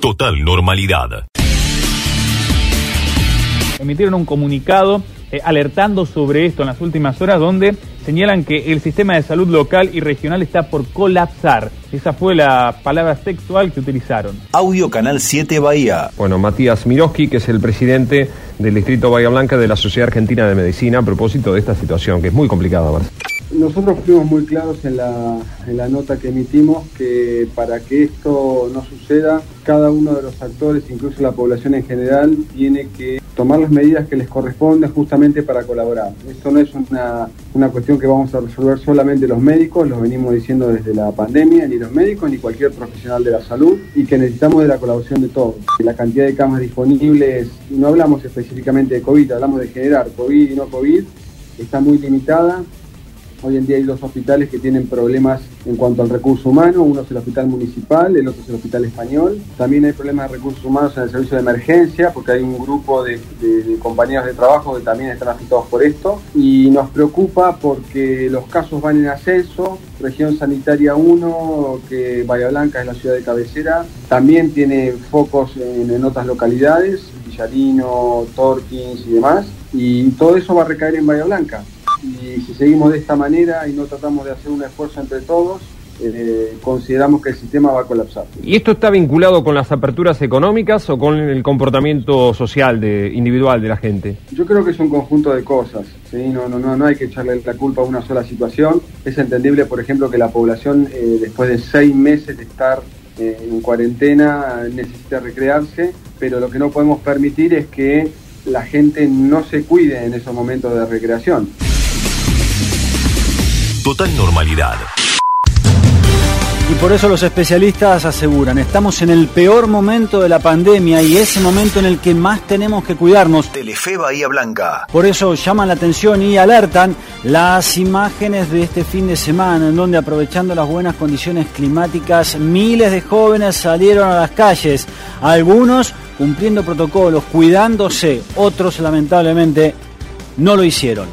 Total normalidad. Emitieron un comunicado eh, alertando sobre esto en las últimas horas donde señalan que el sistema de salud local y regional está por colapsar. Esa fue la palabra textual que utilizaron. Audio Canal 7 Bahía. Bueno, Matías Miroski, que es el presidente del Distrito Bahía Blanca de la Sociedad Argentina de Medicina, a propósito de esta situación, que es muy complicada. Nosotros fuimos muy claros en la, nota que emitimos que para que esto no suceda, cada uno de los actores, incluso la población en general, tiene que tomar las medidas que les corresponden justamente para colaborar. Esto no es una, una cuestión que vamos a resolver solamente los médicos, lo venimos diciendo desde la pandemia, ni los médicos ni cualquier profesional de la salud, y que necesitamos de la colaboración de todos. La cantidad de camas disponibles, no hablamos específicamente de COVID, hablamos de generar COVID y no COVID, está muy limitada Hoy en día hay dos hospitales que tienen problemas en cuanto al recurso humano, uno es el hospital municipal, el otro es el hospital español. También hay problemas de recursos humanos en el servicio de emergencia, porque hay un grupo de, compañeros de trabajo que también están afectados por esto. Y nos preocupa porque los casos van en ascenso. Región Sanitaria 1, que Bahía Blanca es la ciudad de cabecera, también tiene focos en, en otras localidades, Villarino, Torkins y demás. Y todo eso va a recaer en Bahía Blanca y si seguimos de esta manera y no tratamos de hacer un esfuerzo entre todos, eh, consideramos que el sistema va a colapsar. ¿Y esto está vinculado con las aperturas económicas o con el comportamiento social de, individual de la gente? Yo creo que es un conjunto de cosas. ¿sí? No, no, no, no hay que echarle la culpa a una sola situación. Es entendible, por ejemplo, que la población, eh, después de seis meses de estar eh, en cuarentena, necesita recrearse, pero lo que no podemos permitir es que la gente no se cuide en esos momentos de recreación. Total normalidad. Y por eso los especialistas aseguran, estamos en el peor momento de la pandemia y ese momento en el que más tenemos que cuidarnos. Telefe Bahía Blanca. Por eso llaman la atención y alertan las imágenes de este fin de semana, en donde aprovechando las buenas condiciones climáticas, miles de jóvenes salieron a las calles, algunos cumpliendo protocolos, cuidándose, otros lamentablemente no lo hicieron.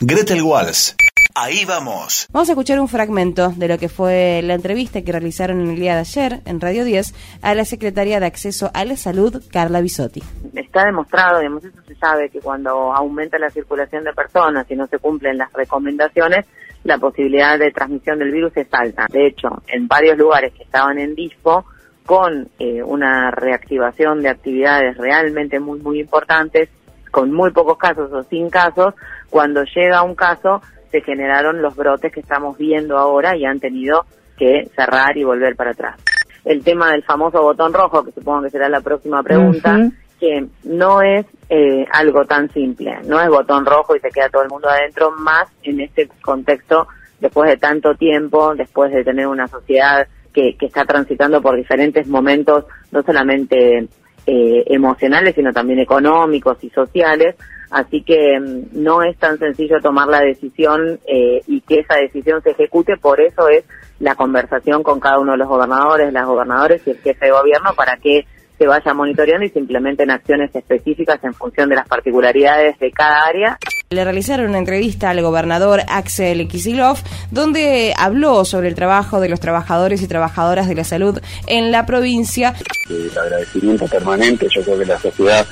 Gretel Walls Ahí vamos. Vamos a escuchar un fragmento de lo que fue la entrevista que realizaron en el día de ayer en Radio 10 a la Secretaría de Acceso a la Salud, Carla Bisotti. Está demostrado, digamos, eso se sabe, que cuando aumenta la circulación de personas y no se cumplen las recomendaciones, la posibilidad de transmisión del virus es alta. De hecho, en varios lugares que estaban en dispo, con eh, una reactivación de actividades realmente muy, muy importantes, con muy pocos casos o sin casos, cuando llega un caso, se generaron los brotes que estamos viendo ahora y han tenido que cerrar y volver para atrás. El tema del famoso botón rojo, que supongo que será la próxima pregunta, que no es eh, algo tan simple, no es botón rojo y se queda todo el mundo adentro, más en este contexto, después de tanto tiempo, después de tener una sociedad que, que está transitando por diferentes momentos, no solamente eh, emocionales, sino también económicos y sociales, Así que mm, no es tan sencillo tomar la decisión eh, y que esa decisión se ejecute, por eso es la conversación con cada uno de los gobernadores, las gobernadoras y el jefe de gobierno para que se vaya monitoreando y se implementen acciones específicas en función de las particularidades de cada área. Le realizaron una entrevista al gobernador Axel Kisilov, donde habló sobre el trabajo de los trabajadores y trabajadoras de la salud en la provincia. El agradecimiento permanente, yo creo que la sociedad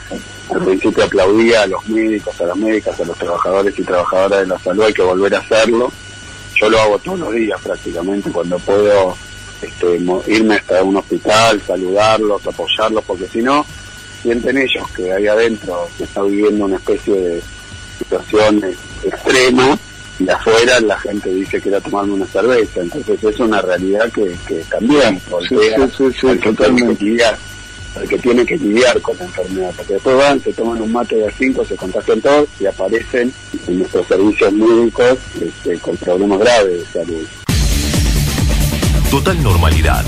al principio aplaudía a los médicos, a las médicas, a los trabajadores y trabajadoras de la salud, hay que volver a hacerlo. Yo lo hago todos los días prácticamente, cuando puedo este, irme hasta un hospital, saludarlos, apoyarlos, porque si no, sienten ellos que ahí adentro se está viviendo una especie de situación extrema y afuera la gente dice que era tomarme una cerveza. Entonces es una realidad que, que también voltea sí, que tiene que lidiar con la enfermedad, porque después van, se toman un mate de cinco, se contagian todos y aparecen en nuestros servicios médicos este, con problemas graves de salud. Total normalidad.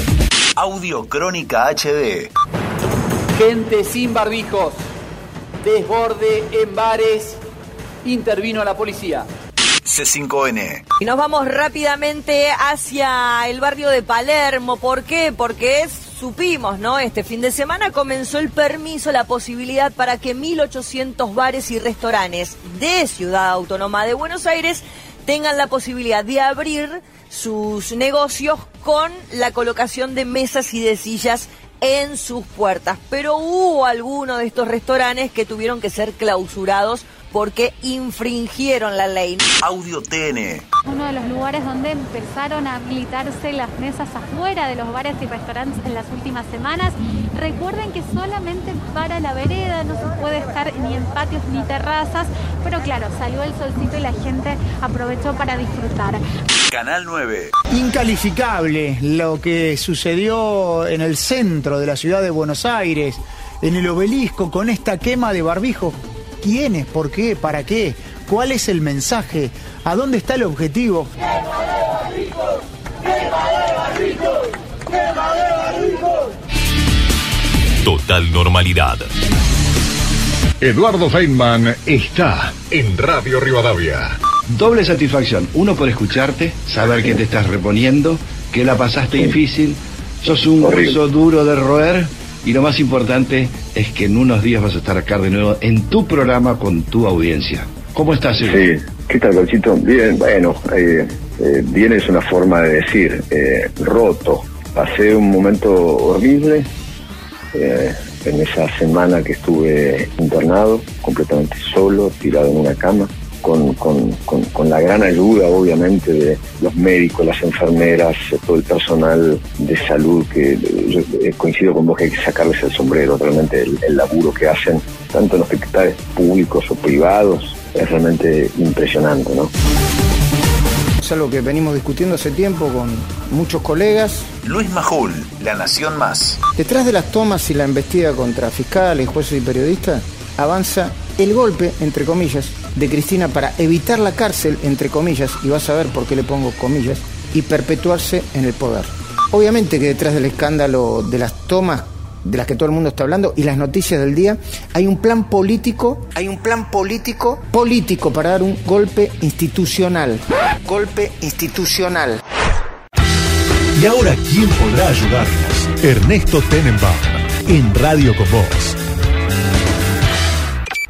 Audio Crónica HD. Gente sin barbijos. Desborde en bares. Intervino la policía. C5N. Y nos vamos rápidamente hacia el barrio de Palermo. ¿Por qué? Porque es, supimos, ¿no? Este fin de semana comenzó el permiso, la posibilidad para que 1.800 bares y restaurantes de Ciudad Autónoma de Buenos Aires tengan la posibilidad de abrir sus negocios con la colocación de mesas y de sillas en sus puertas. Pero hubo algunos de estos restaurantes que tuvieron que ser clausurados porque infringieron la ley. Audio TN. Uno de los lugares donde empezaron a habilitarse las mesas afuera de los bares y restaurantes en las últimas semanas. Recuerden que solamente para la vereda no se puede estar ni en patios ni terrazas, pero claro, salió el solcito y la gente aprovechó para disfrutar. Canal 9. Incalificable lo que sucedió en el centro de la ciudad de Buenos Aires, en el obelisco, con esta quema de barbijo. ¿Quiénes? ¿Por qué? ¿Para qué? ¿Cuál es el mensaje? ¿A dónde está el objetivo? Total normalidad. Eduardo Feynman está en Radio Rivadavia. Doble satisfacción. Uno por escucharte, saber que te estás reponiendo, que la pasaste difícil, sos un hueso duro de roer y lo más importante es que en unos días vas a estar acá de nuevo en tu programa con tu audiencia. ¿Cómo estás, Edu? Sí, ¿qué tal, Calcito? Bien, bueno, eh, eh, bien es una forma de decir, eh, roto. Pasé un momento horrible eh, en esa semana que estuve internado, completamente solo, tirado en una cama, con, con, con, con la gran ayuda, obviamente, de los médicos, las enfermeras, todo el personal de salud, que eh, yo eh, coincido con vos que hay que sacarles el sombrero, realmente el, el laburo que hacen, tanto en hospitales públicos o privados, es realmente impresionante, ¿no? Es algo que venimos discutiendo hace tiempo con muchos colegas. Luis Majul, La Nación Más. Detrás de las tomas y la embestida contra fiscales, jueces y periodistas, avanza el golpe, entre comillas, de Cristina para evitar la cárcel, entre comillas, y vas a ver por qué le pongo comillas, y perpetuarse en el poder. Obviamente que detrás del escándalo de las tomas de las que todo el mundo está hablando y las noticias del día, hay un plan político, hay un plan político, político para dar un golpe institucional. Golpe institucional. Y ahora, ¿quién podrá ayudarnos? Ernesto Tenenbaum, en Radio con Voz.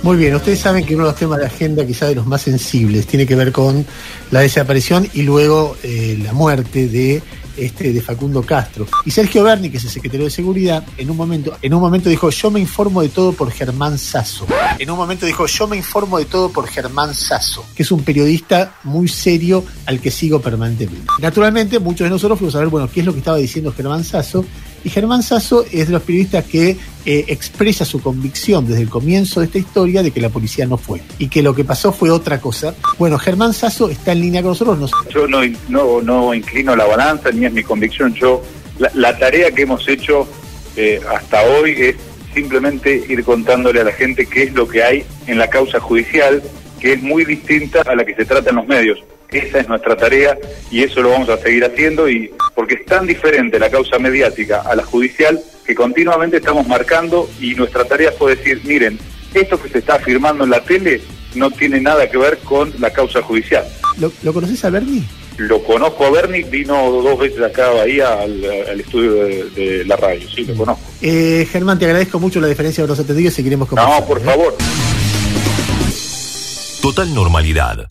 Muy bien, ustedes saben que uno de los temas de agenda, quizá de los más sensibles, tiene que ver con la desaparición y luego eh, la muerte de este de Facundo Castro. Y Sergio Berni, que es el secretario de Seguridad, en un momento, en un momento dijo, yo me informo de todo por Germán Sasso. En un momento dijo, yo me informo de todo por Germán Sasso, que es un periodista muy serio al que sigo permanentemente. Naturalmente, muchos de nosotros fuimos a ver, bueno, qué es lo que estaba diciendo Germán Sasso. Y Germán Sasso es de los periodistas que eh, expresa su convicción desde el comienzo de esta historia de que la policía no fue y que lo que pasó fue otra cosa. Bueno, Germán Sasso está en línea con nosotros. Nos... Yo no, no, no inclino la balanza ni es mi convicción. Yo la, la tarea que hemos hecho eh, hasta hoy es simplemente ir contándole a la gente qué es lo que hay en la causa judicial, que es muy distinta a la que se trata en los medios. Esa es nuestra tarea y eso lo vamos a seguir haciendo y porque es tan diferente la causa mediática a la judicial que continuamente estamos marcando y nuestra tarea fue decir, miren, esto que se está afirmando en la tele no tiene nada que ver con la causa judicial. ¿Lo, ¿lo conoces a Bernie? Lo conozco a Bernie, vino dos veces acá a Bahía al, al estudio de, de, la radio, sí, lo conozco. Eh, Germán, te agradezco mucho la diferencia de los atendidos y seguiremos conversando. No, por favor. Total normalidad.